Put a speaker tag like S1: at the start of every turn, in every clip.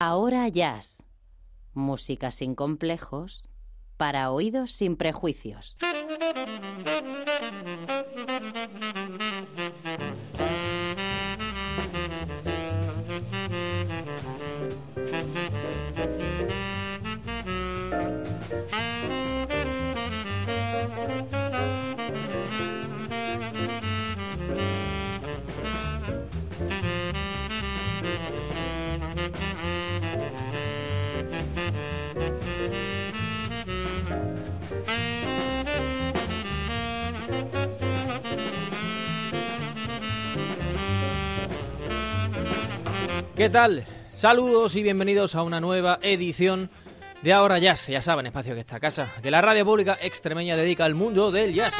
S1: Ahora Jazz. Música sin complejos, para oídos sin prejuicios.
S2: ¿Qué tal? Saludos y bienvenidos a una nueva edición de Ahora Jazz. Ya saben, espacio que esta casa, que la radio pública extremeña dedica al mundo del jazz.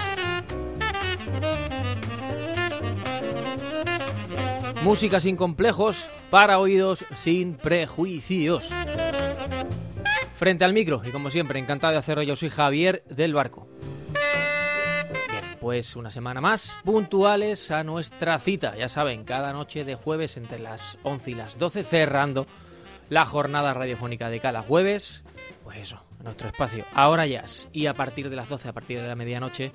S2: Música sin complejos, para oídos sin prejuicios. Frente al micro, y como siempre, encantado de hacerlo, yo soy Javier del Barco. Pues una semana más, puntuales a nuestra cita. Ya saben, cada noche de jueves entre las 11 y las 12, cerrando la jornada radiofónica de cada jueves. Pues eso, nuestro espacio. Ahora jazz. Y a partir de las 12, a partir de la medianoche,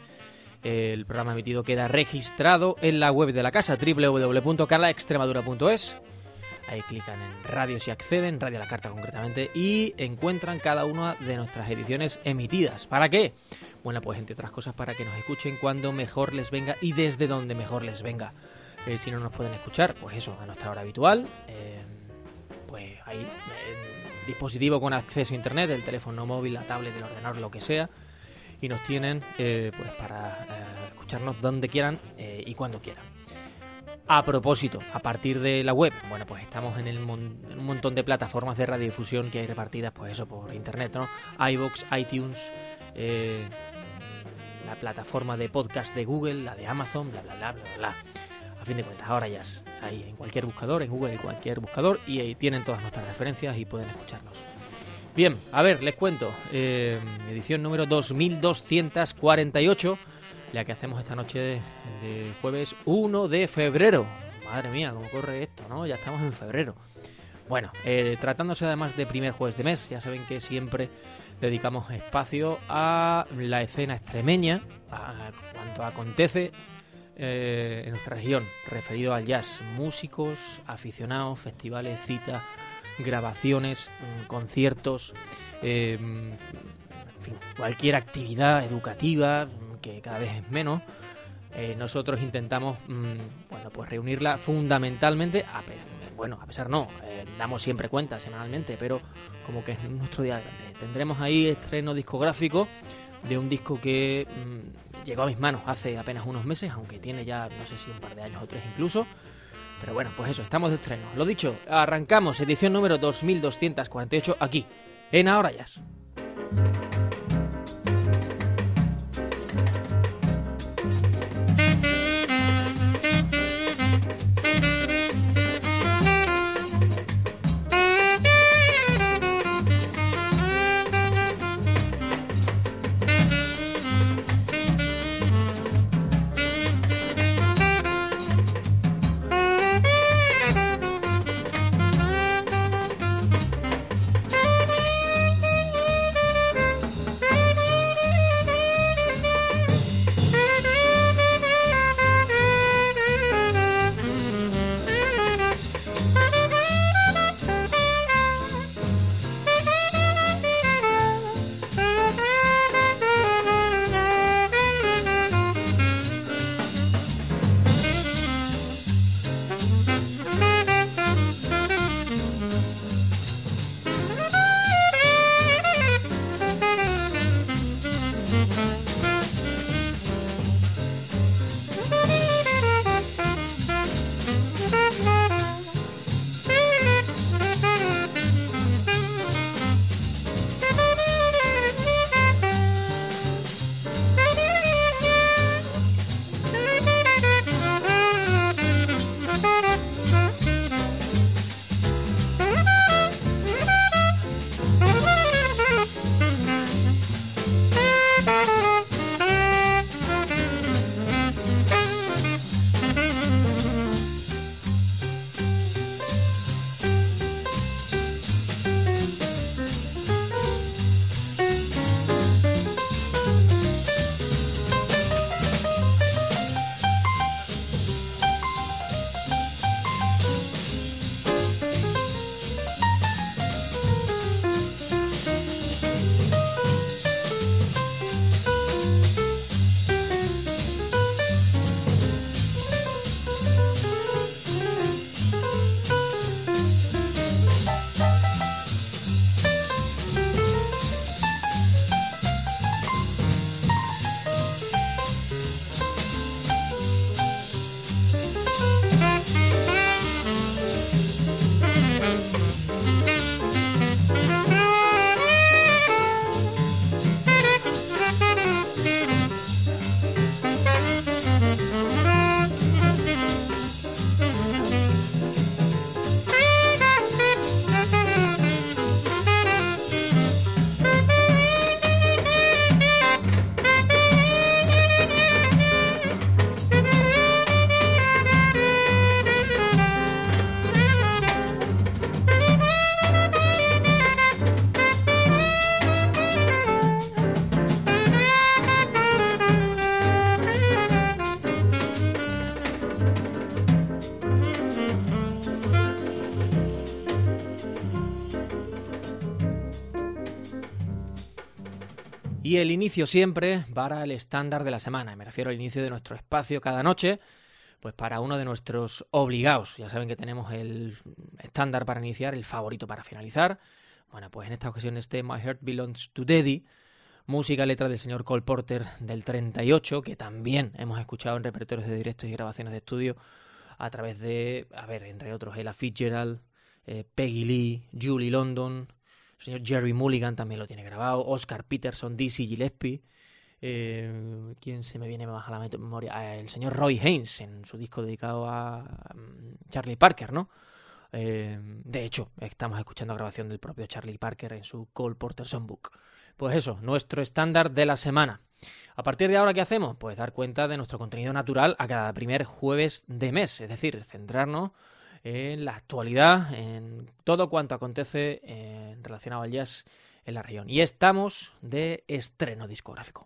S2: el programa emitido queda registrado en la web de la casa, www.carlaextremadura.es. Ahí clican en radio si acceden, Radio La Carta concretamente, y encuentran cada una de nuestras ediciones emitidas. ¿Para qué? Bueno, pues entre otras cosas para que nos escuchen cuando mejor les venga y desde donde mejor les venga. Eh, si no nos pueden escuchar, pues eso, a nuestra hora habitual, eh, pues ahí, en dispositivo con acceso a internet, el teléfono móvil, la tablet, el ordenador, lo que sea, y nos tienen eh, pues para eh, escucharnos donde quieran y cuando quieran. A propósito, a partir de la web, bueno, pues estamos en, el mon- en un montón de plataformas de radiodifusión que hay repartidas, pues eso, por internet, ¿no? iVoox, iTunes, la plataforma de podcast de Google, la de Amazon, bla, bla, bla, bla, bla. A fin de cuentas, ahora ya es ahí en cualquier buscador, en Google, en cualquier buscador, y ahí tienen todas nuestras referencias y pueden escucharnos. Bien, a ver, les cuento. eh, edición número 2248, la que hacemos esta noche de, de jueves 1 de febrero. Madre mía, cómo corre esto, ¿no? Ya estamos en febrero. Bueno, eh, tratándose además de primer jueves de mes, ya saben que siempre dedicamos espacio a la escena extremeña, a cuanto acontece eh, en nuestra región, referido al jazz, músicos, aficionados, festivales, citas, grabaciones, mm, conciertos, eh, cualquier actividad educativa, mm, que cada vez es menos. eh, nosotros intentamos mm, bueno, pues reunirla fundamentalmente, a pesar, bueno, a pesar no, eh, damos siempre cuenta semanalmente, pero como que es nuestro día grande. Tendremos ahí estreno discográfico de un disco que mm, llegó a mis manos hace apenas unos meses, aunque tiene ya no sé si un par de años o tres incluso. Pero bueno, pues eso, estamos de estreno. Lo dicho, arrancamos edición número 2248 aquí, en Ahora Jazz. Y el inicio siempre para el estándar de la semana. Me refiero al inicio de nuestro espacio cada noche, pues para uno de nuestros obligados. Ya saben que tenemos el estándar para iniciar, el favorito para finalizar. Bueno, pues en esta ocasión este My Heart Belongs to Daddy, música letra del señor Cole Porter del 38, que también hemos escuchado en repertorios de directos y grabaciones de estudio a través de, a ver, entre otros, Ella Fitzgerald, eh, Peggy Lee, Julie London, el señor Jerry Mulligan también lo tiene grabado, Oscar Peterson, Dizzy Gillespie, eh, ¿quién se me viene más a la memoria? Ah, el señor Roy Haynes en su disco dedicado a mm, Charlie Parker, ¿no? Eh, de hecho, estamos escuchando grabación del propio Charlie Parker en su Cole Porter Songbook. Pues eso, nuestro estándar de la semana. A partir de ahora, ¿qué hacemos? Pues dar cuenta de nuestro contenido natural a cada primer jueves de mes, es decir, centrarnos en la actualidad, en todo cuanto acontece en relacionado al jazz en la región. Y estamos de estreno discográfico.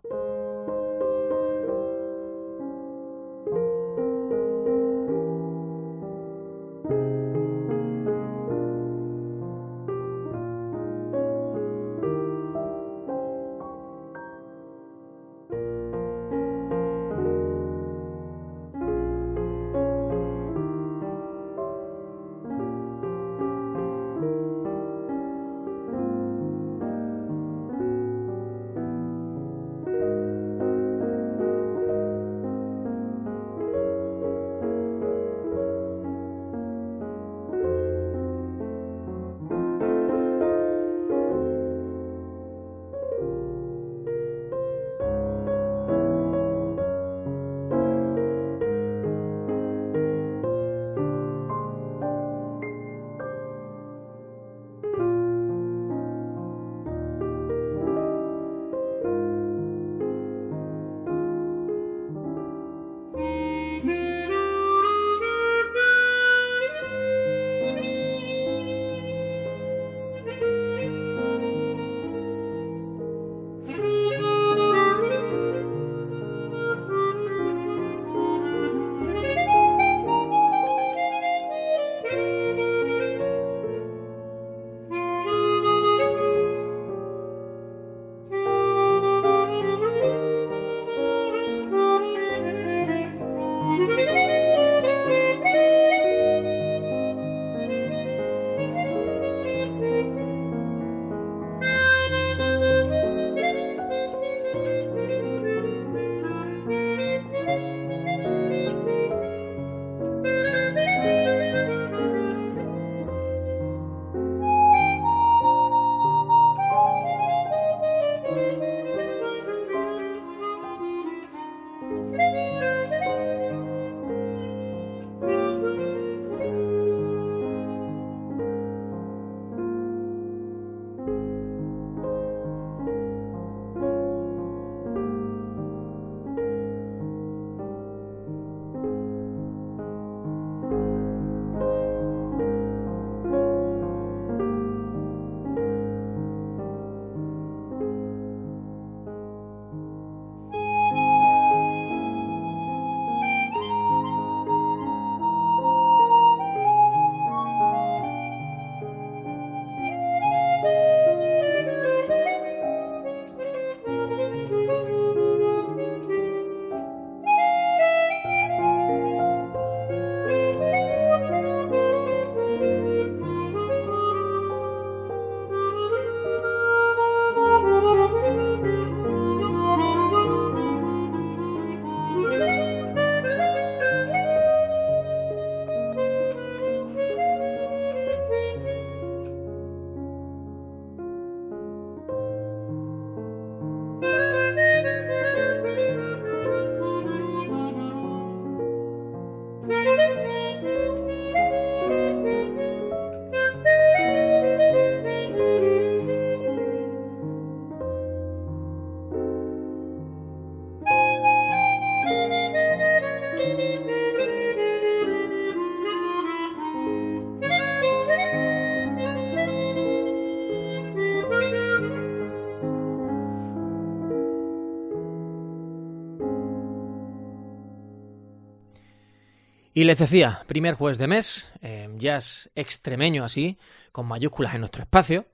S2: Y les decía, primer jueves de mes, eh, jazz extremeño así, con mayúsculas en nuestro espacio.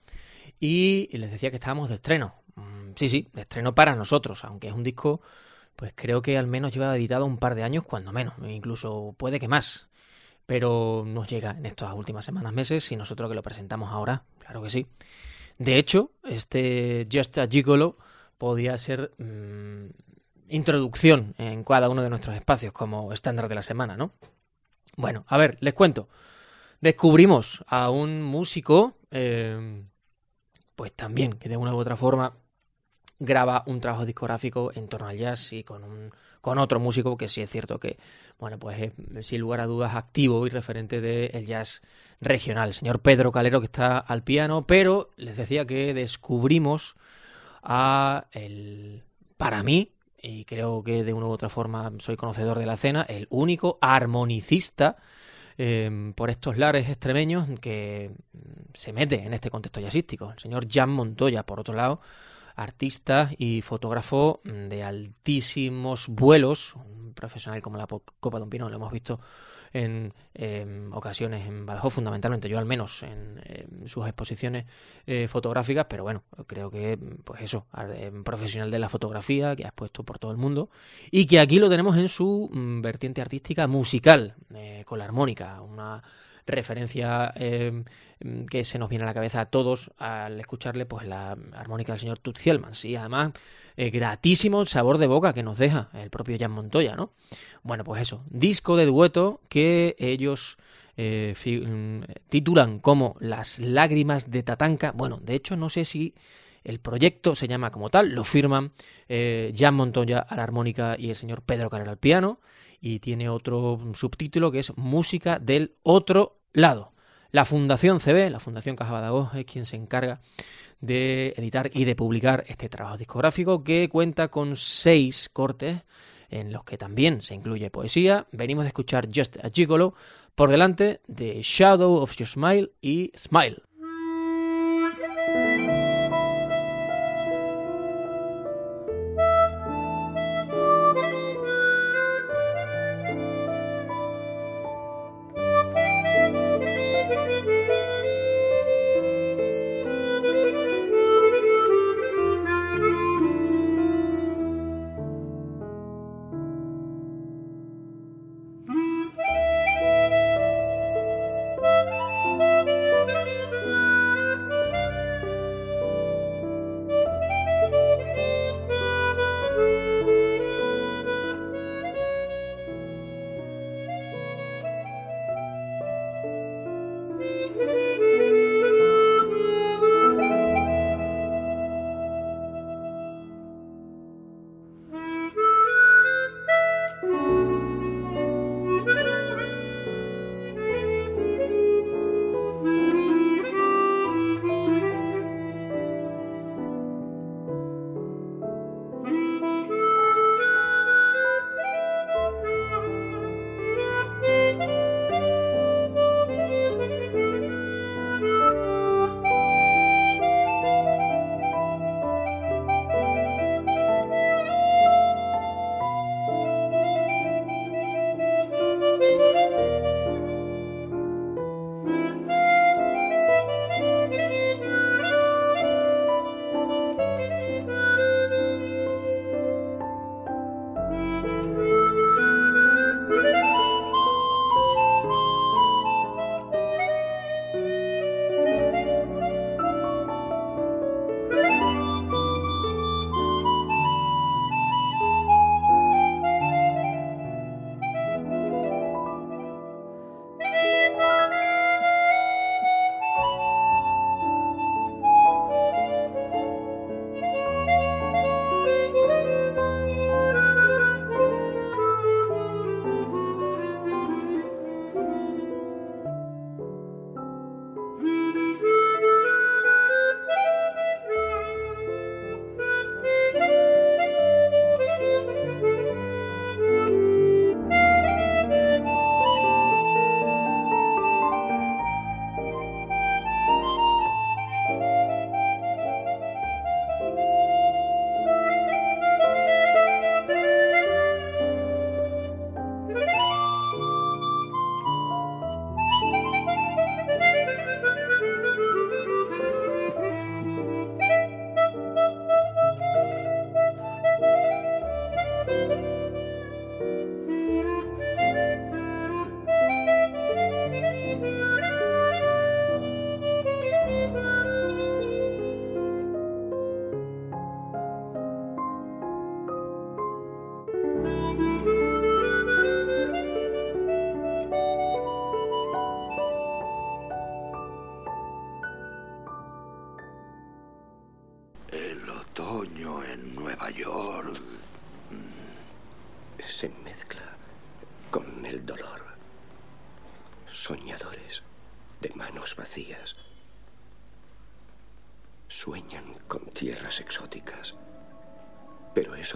S2: Y les decía que estábamos de estreno. Mm, sí, sí, de estreno para nosotros, aunque es un disco, pues creo que al menos lleva editado un par de años, cuando menos, incluso puede que más. Pero nos llega en estas últimas semanas, meses, y nosotros que lo presentamos ahora, claro que sí. De hecho, este Just a Gigolo podía ser mmm, introducción en cada uno de nuestros espacios como estándar de la semana, ¿no? Bueno, a ver, les cuento. Descubrimos a un músico, eh, pues también, que de una u otra forma graba un trabajo discográfico en torno al jazz y con un con otro músico que sí es cierto que bueno pues es sin lugar a dudas activo y referente del jazz regional el señor Pedro Calero que está al piano pero les decía que descubrimos a el para mí y creo que de una u otra forma soy conocedor de la escena, el único armonicista eh, por estos lares extremeños que se mete en este contexto jazzístico. El señor Jan Montoya, por otro lado, artista y fotógrafo de altísimos vuelos, un profesional como la Copa de un Pino, lo hemos visto en eh, ocasiones en Badajoz, fundamentalmente yo al menos en, en sus exposiciones eh, fotográficas, pero bueno, creo que pues eso, profesional de la fotografía que ha expuesto por todo el mundo y que aquí lo tenemos en su mm, vertiente artística musical, eh, con la armónica, una referencia eh, que se nos viene a la cabeza a todos al escucharle pues la armónica del señor Toots Thielmans y además eh, gratísimo sabor de boca que nos deja el propio Jan Montoya, ¿no? Bueno, pues eso, disco de dueto que ellos eh, titulan como Las lágrimas de Tatanka. Bueno, de hecho no sé si el proyecto se llama como tal, lo firman eh, Jan Montoya a la armónica y el señor Pedro Carrera al piano y tiene otro subtítulo que es Música del otro lado. La Fundación CB, la Fundación Caja Badajoz, es quien se encarga de editar y de publicar este trabajo discográfico que cuenta con seis cortes en los que también se incluye poesía. Venimos de escuchar Just a Gigolo por delante de Shadow of Your Smile y Smile.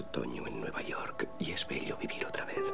S3: Otoño en Nueva York y es bello vivir otra vez.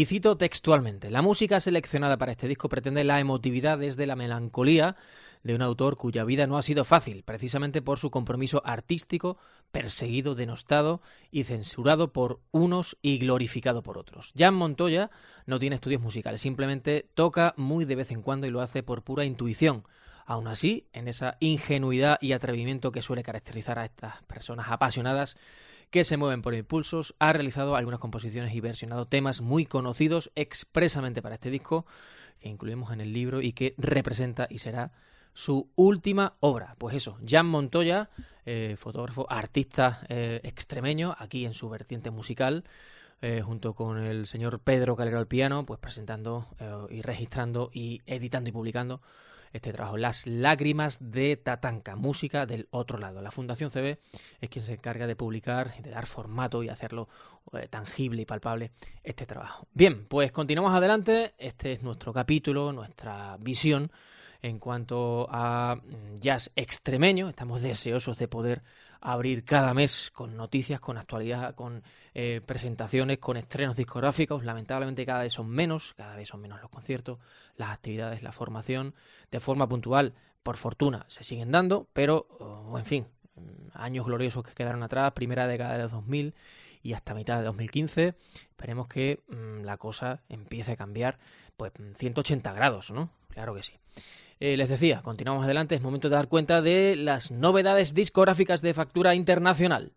S2: Y cito textualmente, la música seleccionada para este disco pretende la emotividad desde la melancolía de un autor cuya vida no ha sido fácil, precisamente por su compromiso artístico, perseguido, denostado y censurado por unos y glorificado por otros. Jan Montoya no tiene estudios musicales, simplemente toca muy de vez en cuando y lo hace por pura intuición. Aún así, en esa ingenuidad y atrevimiento que suele caracterizar a estas personas apasionadas, que se mueven por impulsos, ha realizado algunas composiciones y versionado temas muy conocidos expresamente para este disco, que incluimos en el libro y que representa y será su última obra. Pues eso, Jan Montoya, eh, fotógrafo, artista eh, extremeño, aquí en su vertiente musical, eh, junto con el señor Pedro Calero al piano, pues presentando y registrando y editando y publicando este trabajo, Las lágrimas de Tatanka, música del otro lado. La Fundación CB es quien se encarga de publicar, de dar formato y hacerlo eh, tangible y palpable este trabajo. Bien, pues continuamos adelante. Este es nuestro capítulo, nuestra visión en cuanto a mm, jazz extremeño. Estamos deseosos de poder abrir cada mes con noticias, con actualidad, con eh, presentaciones, con estrenos discográficos. Lamentablemente cada vez son menos, cada vez son menos los conciertos, las actividades, la formación. De forma puntual, por fortuna, se siguen dando, pero, oh, en fin, mm, años gloriosos que quedaron atrás, primera década de los 2000 y hasta mitad de 2015. Esperemos que mm, la cosa empiece a cambiar, pues 180 grados, ¿no? Claro que sí. Eh, les decía, continuamos adelante, es momento de dar cuenta de las novedades discográficas de factura internacional.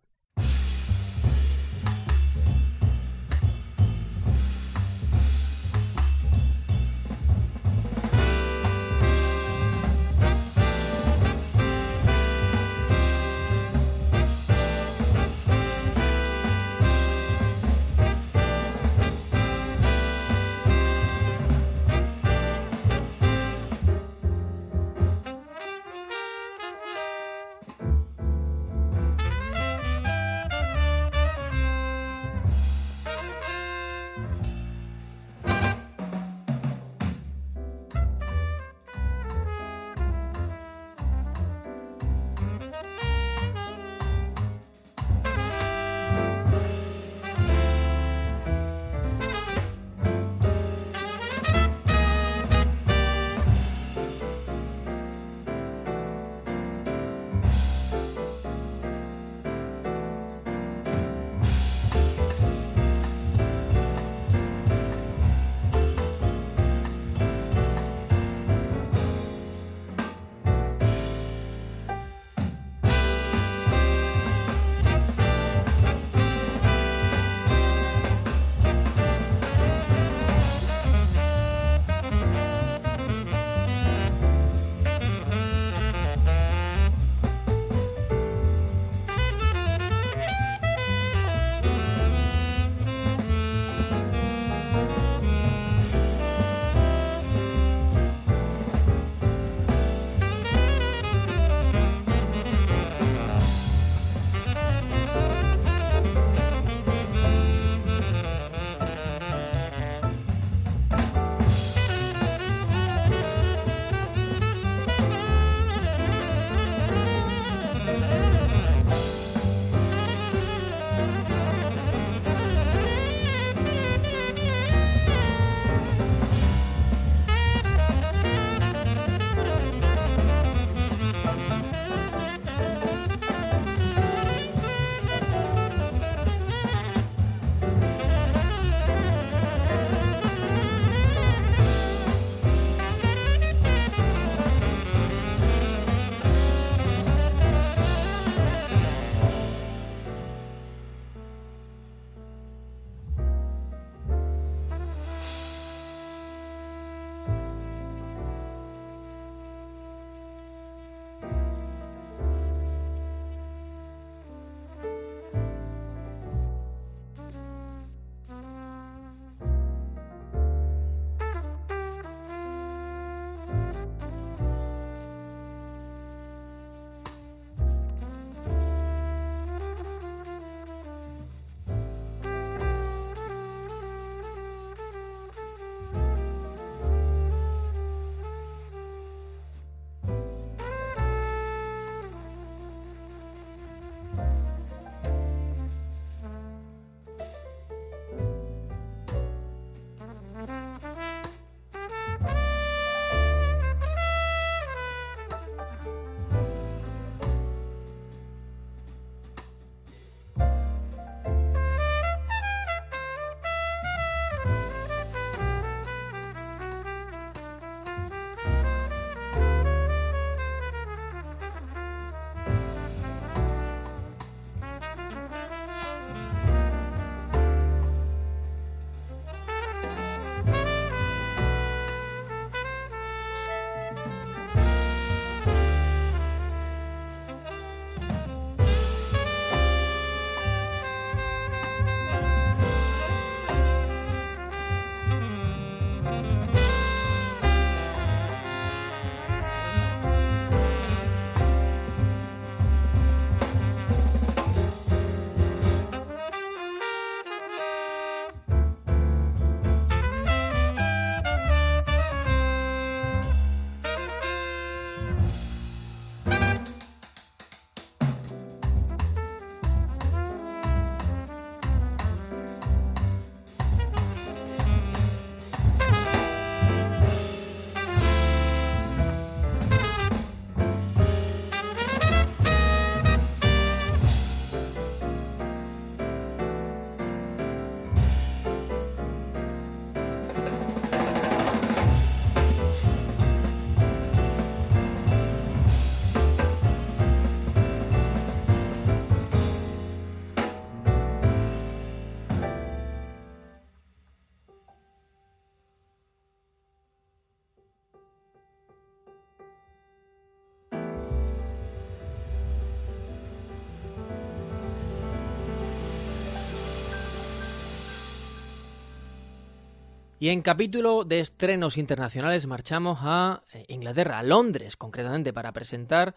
S2: Y en capítulo de estrenos internacionales marchamos a eh, Inglaterra, a Londres concretamente, para presentar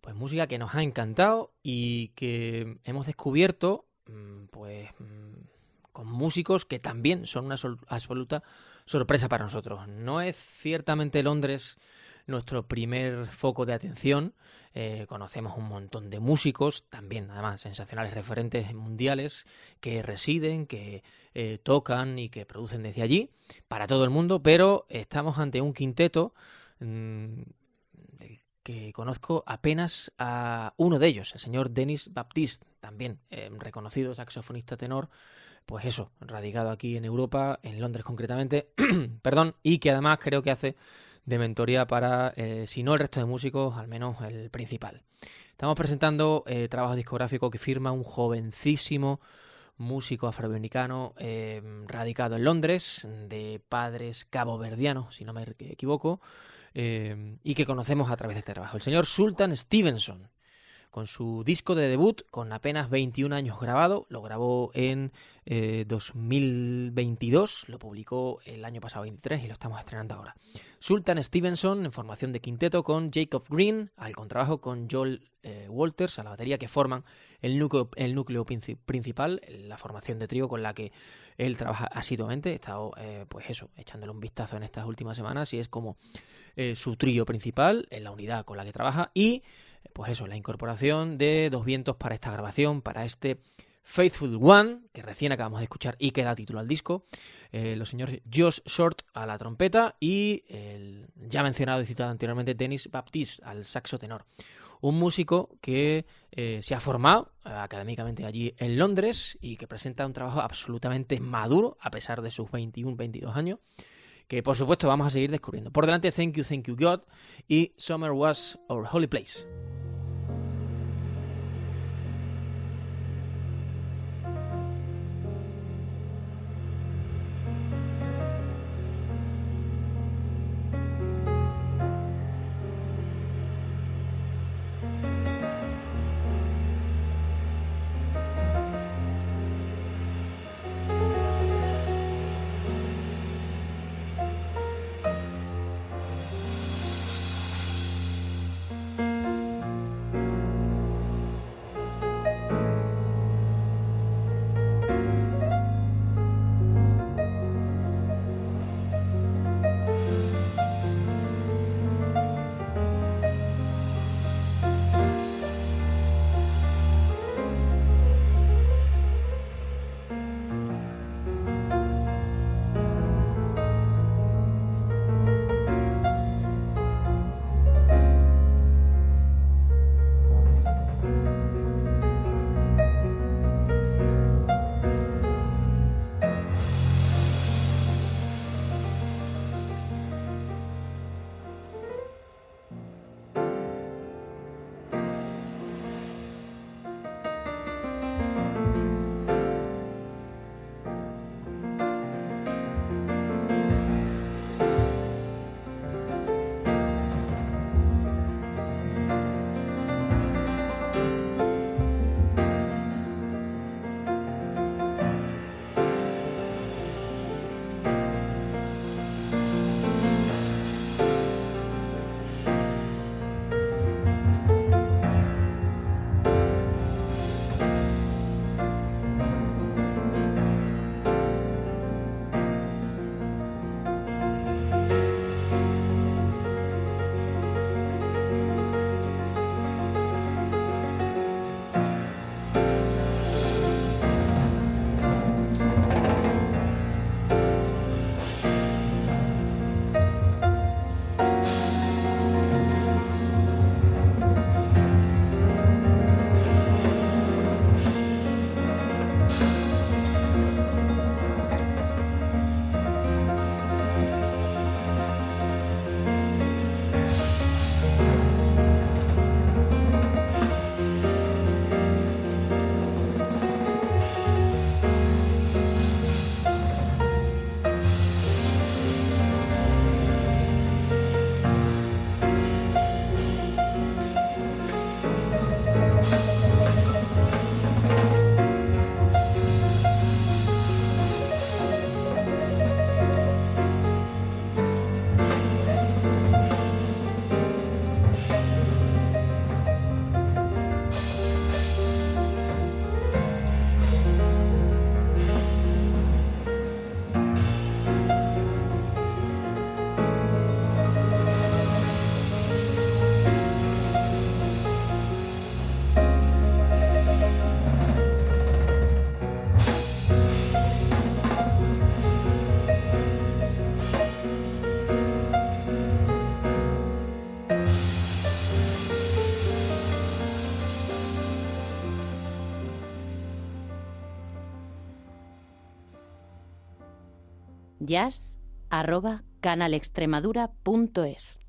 S2: pues música que nos ha encantado y que hemos descubierto mm, pues mm, con músicos que también son una absoluta sorpresa para nosotros. No es ciertamente Londres nuestro primer foco de atención. Eh, conocemos un montón de músicos, también además sensacionales referentes mundiales, que residen, que eh, tocan y que producen desde allí para todo el mundo, pero estamos ante un quinteto mm, que conozco apenas a uno de ellos, el señor Denis Baptiste, también eh, reconocido saxofonista tenor pues eso, radicado aquí en Europa, en Londres concretamente, perdón, y que además creo que hace de mentoría para, eh, si no el resto de músicos, al menos el principal. Estamos presentando eh, trabajo discográfico que firma un jovencísimo músico afroamericano eh, radicado en Londres, de padres caboverdianos, si no me equivoco, y que conocemos a través de este trabajo. El señor Sultan Stevenson con su disco de debut, con apenas 21 años grabado, lo grabó en 2022, eh, lo publicó el año pasado 23 y lo estamos estrenando ahora. Sultan Stevenson en formación de quinteto con Jacob Green, al contrabajo con Joel eh, Walters, a la batería que forman el núcleo, el núcleo principal, la formación de trío con la que él trabaja asiduamente. He estado, eh, pues eso, echándole un vistazo en estas últimas semanas y es como su trío principal, en la unidad con la que trabaja y pues eso, la incorporación de dos vientos para esta grabación, para este Faithful One, que recién acabamos de escuchar y que da título al disco, eh, los señores Josh Short a la trompeta y el ya mencionado y citado anteriormente Dennis Baptiste al saxo tenor. Un músico que eh, se ha formado eh, académicamente allí en Londres y que presenta un trabajo absolutamente maduro a pesar de sus 21, 22 años que por supuesto vamos a seguir descubriendo. Por delante, Thank You, Thank You God y Summer Was Our Holy Place.
S1: jazz@canalextremadura.es.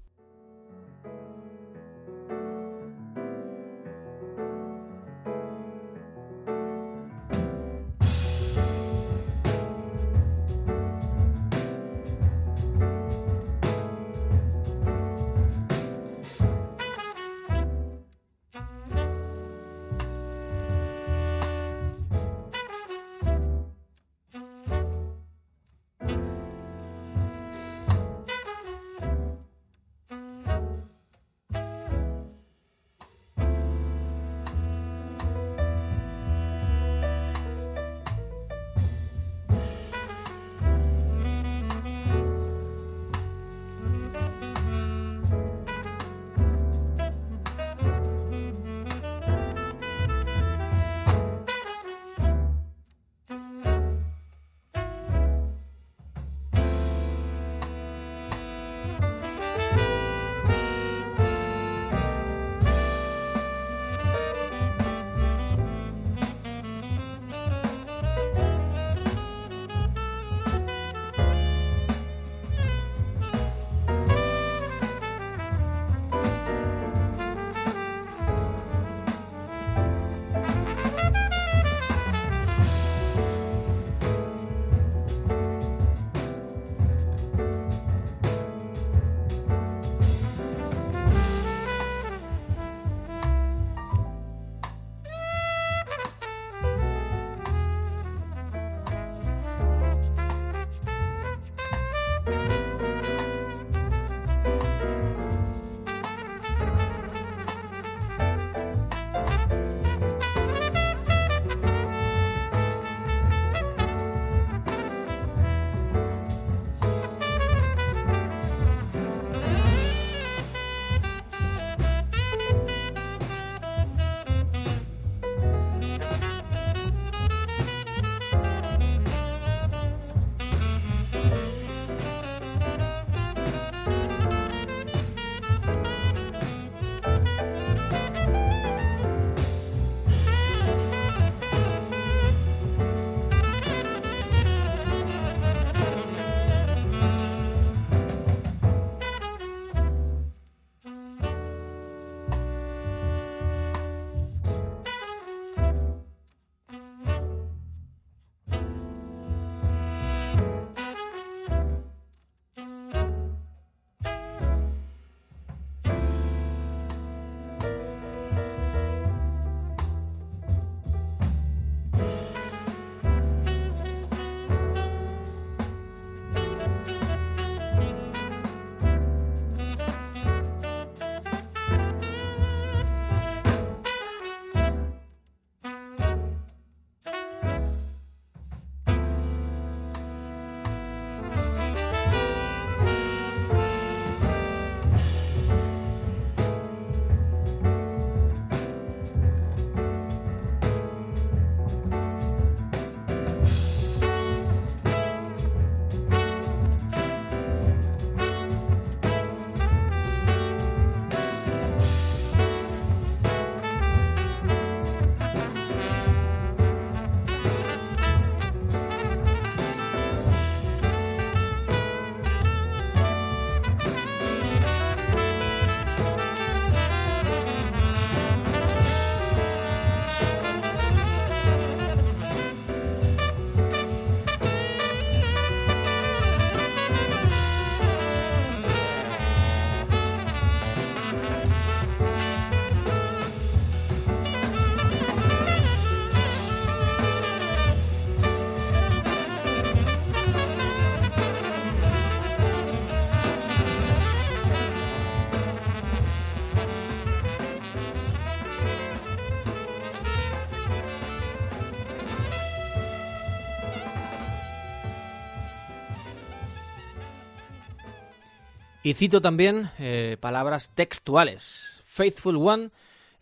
S2: Y cito también eh, palabras textuales. Faithful One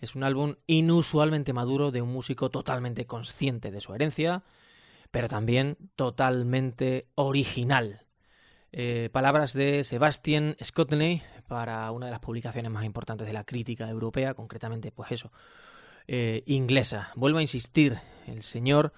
S2: es un álbum inusualmente maduro de un músico totalmente consciente de su herencia, pero también totalmente original. Eh, palabras de Sebastian Scotney para una de las publicaciones más importantes de la crítica europea, concretamente, pues eso, eh, inglesa. Vuelvo a insistir, el señor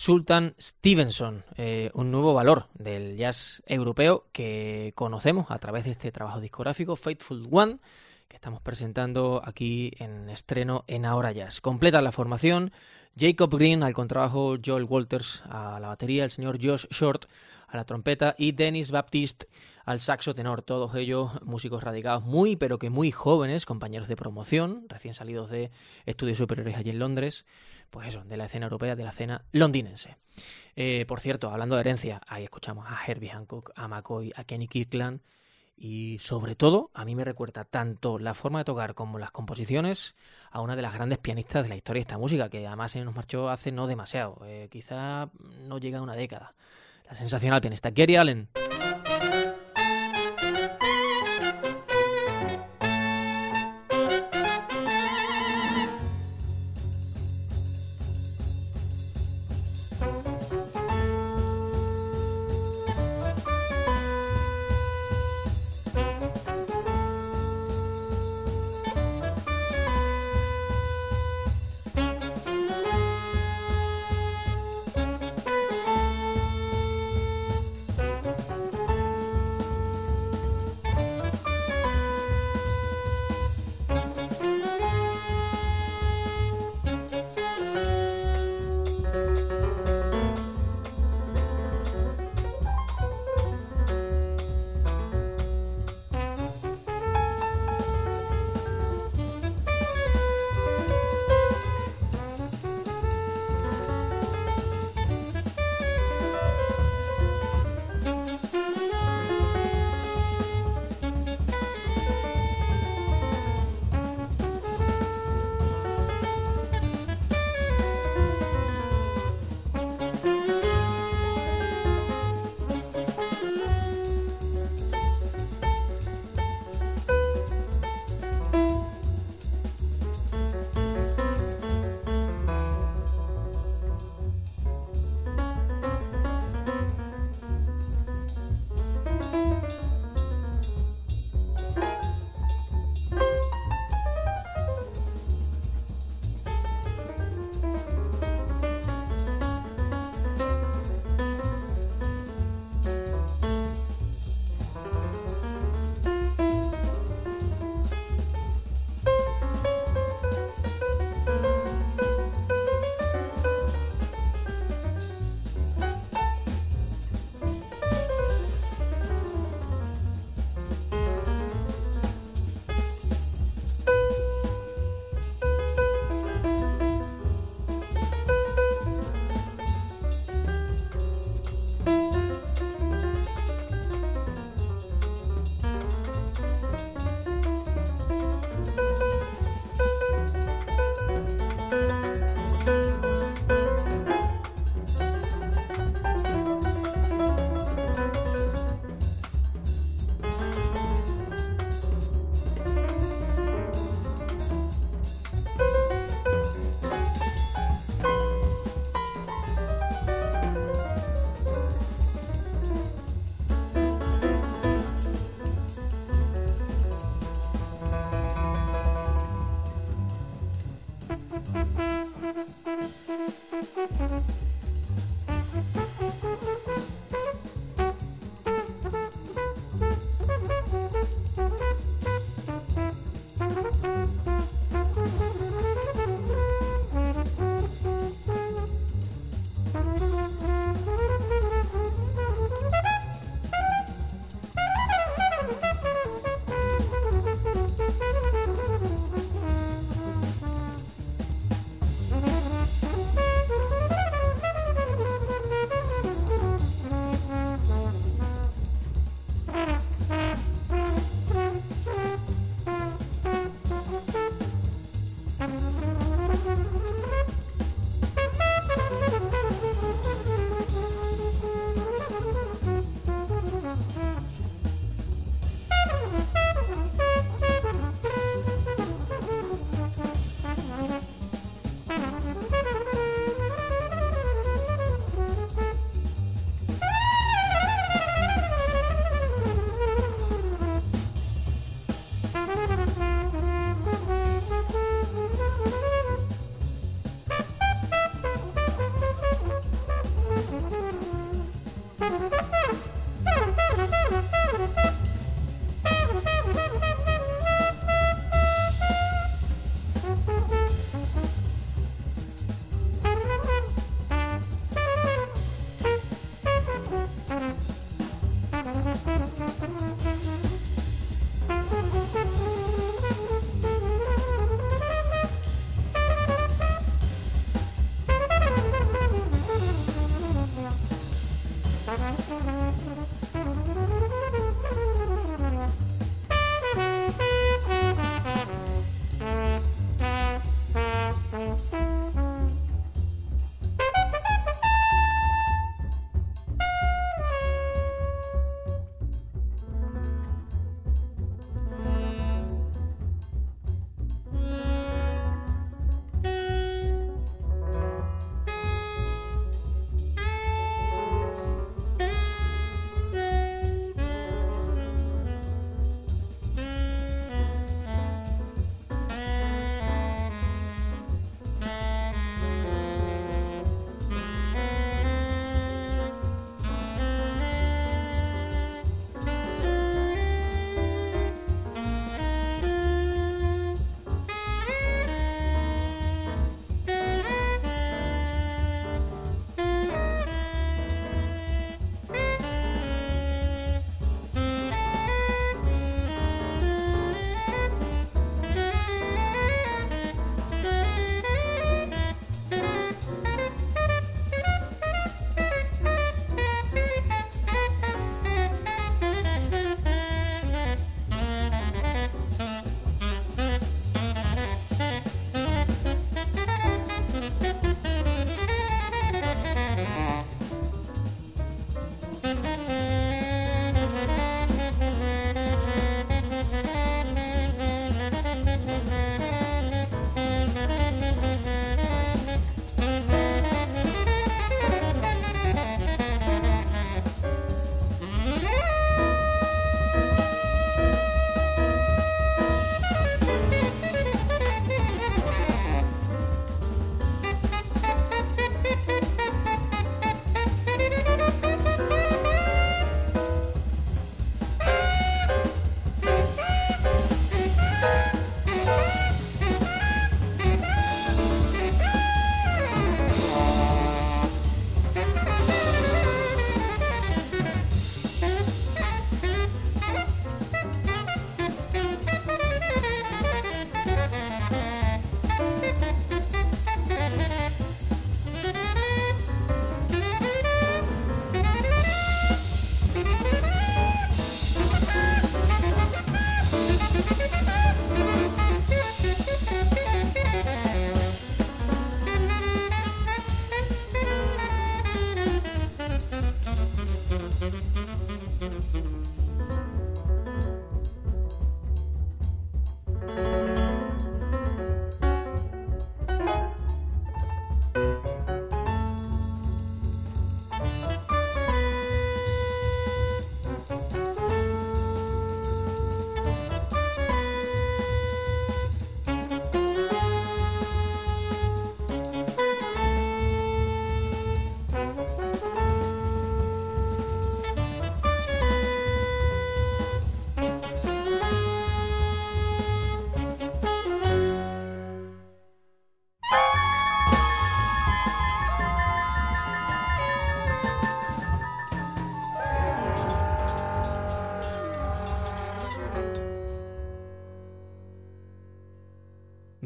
S2: Sultan Stevenson, eh, un nuevo valor del jazz europeo que conocemos a través de este trabajo discográfico, Faithful One, que estamos presentando aquí en estreno en Ahora Jazz. Completa la formación Jacob Green al contrabajo, Joel Walters a la batería, el señor Josh Short a la trompeta y Dennis Baptiste al saxo tenor. Todos ellos músicos radicados muy, pero que muy jóvenes, compañeros de promoción, recién salidos de estudios superiores allí en Londres, pues eso, de la escena europea, de la escena londinense. Eh, por cierto, hablando de herencia, ahí escuchamos a Herbie Hancock, a McCoy, a Kenny Kirkland y sobre todo, a mí me recuerda tanto la forma de tocar como las composiciones a una de las grandes pianistas de la historia de esta música, que además se nos marchó hace no demasiado, eh, quizá no llega a una década. La sensacional pianista Gary Allen.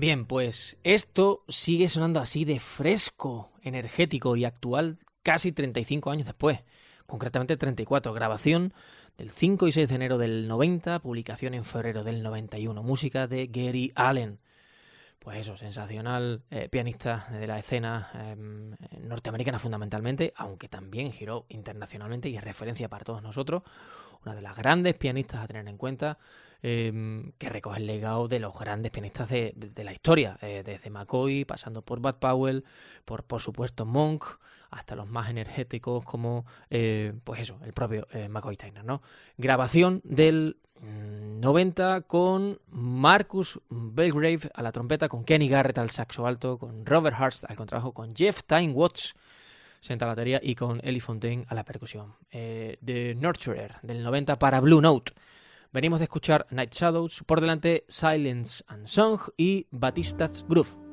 S2: Bien, pues esto sigue sonando así de fresco, energético y actual casi 35 años después, concretamente 34. Grabación del 5 y 6 de enero del 90, publicación en febrero del 91, música de Gary Allen. Pues eso, sensacional eh, pianista de la escena em, norteamericana fundamentalmente, aunque también giró internacionalmente y es referencia para todos nosotros. Una de las grandes pianistas a tener en cuenta Em, que recoge el legado de los grandes pianistas de, la historia, eh, desde McCoy, pasando por Bud Powell, por por supuesto Monk, hasta los más energéticos como, eh, pues eso, el propio eh, McCoy Tyner, ¿no? Grabación del 90 mm, con Marcus Belgrave a la trompeta, con Kenny Garrett al saxo alto, con Robert Hurst al contrabajo, con Jeff Time Watts senta la batería y con Ellie Fontaine a la percusión. Eh, The Nurturer del 90 para Blue Note. Venimos de escuchar Night Shadows, por delante Silence and Song y Batista's Groove.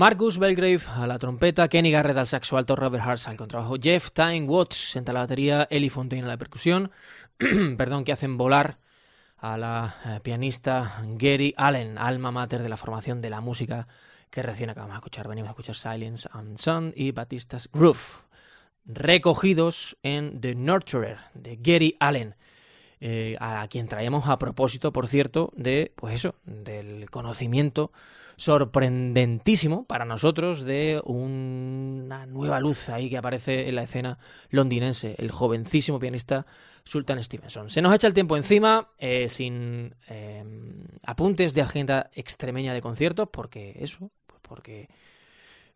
S2: Marcus Belgrave a la trompeta, Kenny Garrett al saxo alto, Robert Hart al contrabajo, Jeff Time Watts en la batería, Ellie Fontaine a la percusión, perdón, que hacen volar a la eh, pianista Gary Allen, alma mater de la formación de la música que recién acabamos de escuchar. Venimos a escuchar Silence and Sun y Batistas Groove, recogidos en The Nurturer de Gary Allen. Eh, a quien traemos a propósito, por cierto, de, pues eso, del conocimiento sorprendentísimo para nosotros de una nueva luz ahí que aparece en la escena londinense, el jovencísimo pianista Sultan Stevenson. Se nos echa el tiempo encima, eh, sin eh, apuntes de agenda extremeña de conciertos, porque eso, pues porque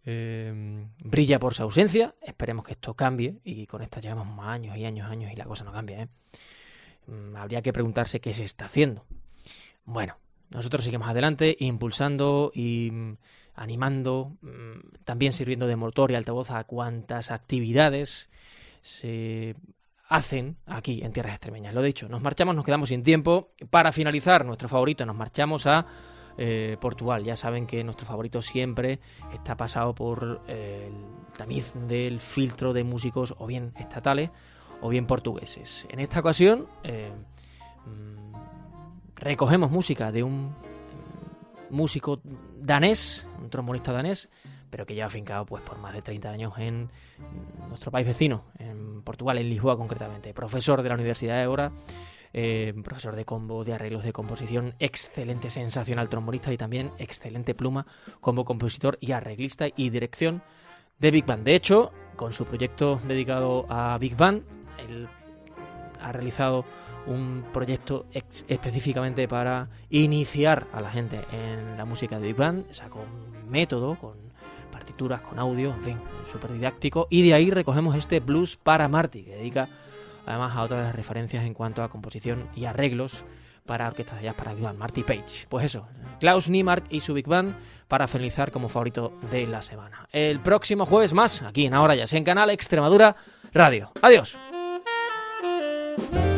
S2: brilla por su ausencia. Esperemos que esto cambie y con esta llevamos años y años, años y la cosa no cambia, ¿eh? Mm, habría que preguntarse qué se está haciendo. Bueno, nosotros seguimos adelante, impulsando y mm, animando, mm, también sirviendo de motor y altavoz a cuantas actividades se hacen aquí en tierras extremeñas. Lo dicho, nos marchamos, nos quedamos sin tiempo. Para finalizar, nuestro favorito, nos marchamos a eh, Portugal. Ya saben que nuestro favorito siempre está pasado por eh, el tamiz del filtro de músicos o bien estatales o bien portugueses. En esta ocasión eh, mm, recogemos música de un músico danés, un trombonista danés, pero que lleva afincado pues, por más de 30 años en nuestro país vecino, en Portugal, en Lisboa concretamente. Profesor de la Universidad de Évora, eh, profesor de combo, de arreglos de composición, excelente, sensacional trombonista y también excelente pluma como compositor y arreglista y dirección de Big Band. De hecho, con su proyecto dedicado a Big Band, él ha realizado un proyecto específicamente para iniciar a la gente en la música de Big Band, sacó un método con partituras, con audio, en fin, súper didáctico, y de ahí recogemos este blues para Marty, que dedica además a otras referencias en cuanto a composición y arreglos para orquestas de jazz para Big Band, Marty Page. Pues eso, Klaus Niemark y su Big Band para finalizar como favorito de la semana. El próximo jueves más, aquí en Ahora Ya, en Canal Extremadura Radio. Adiós. Thank you.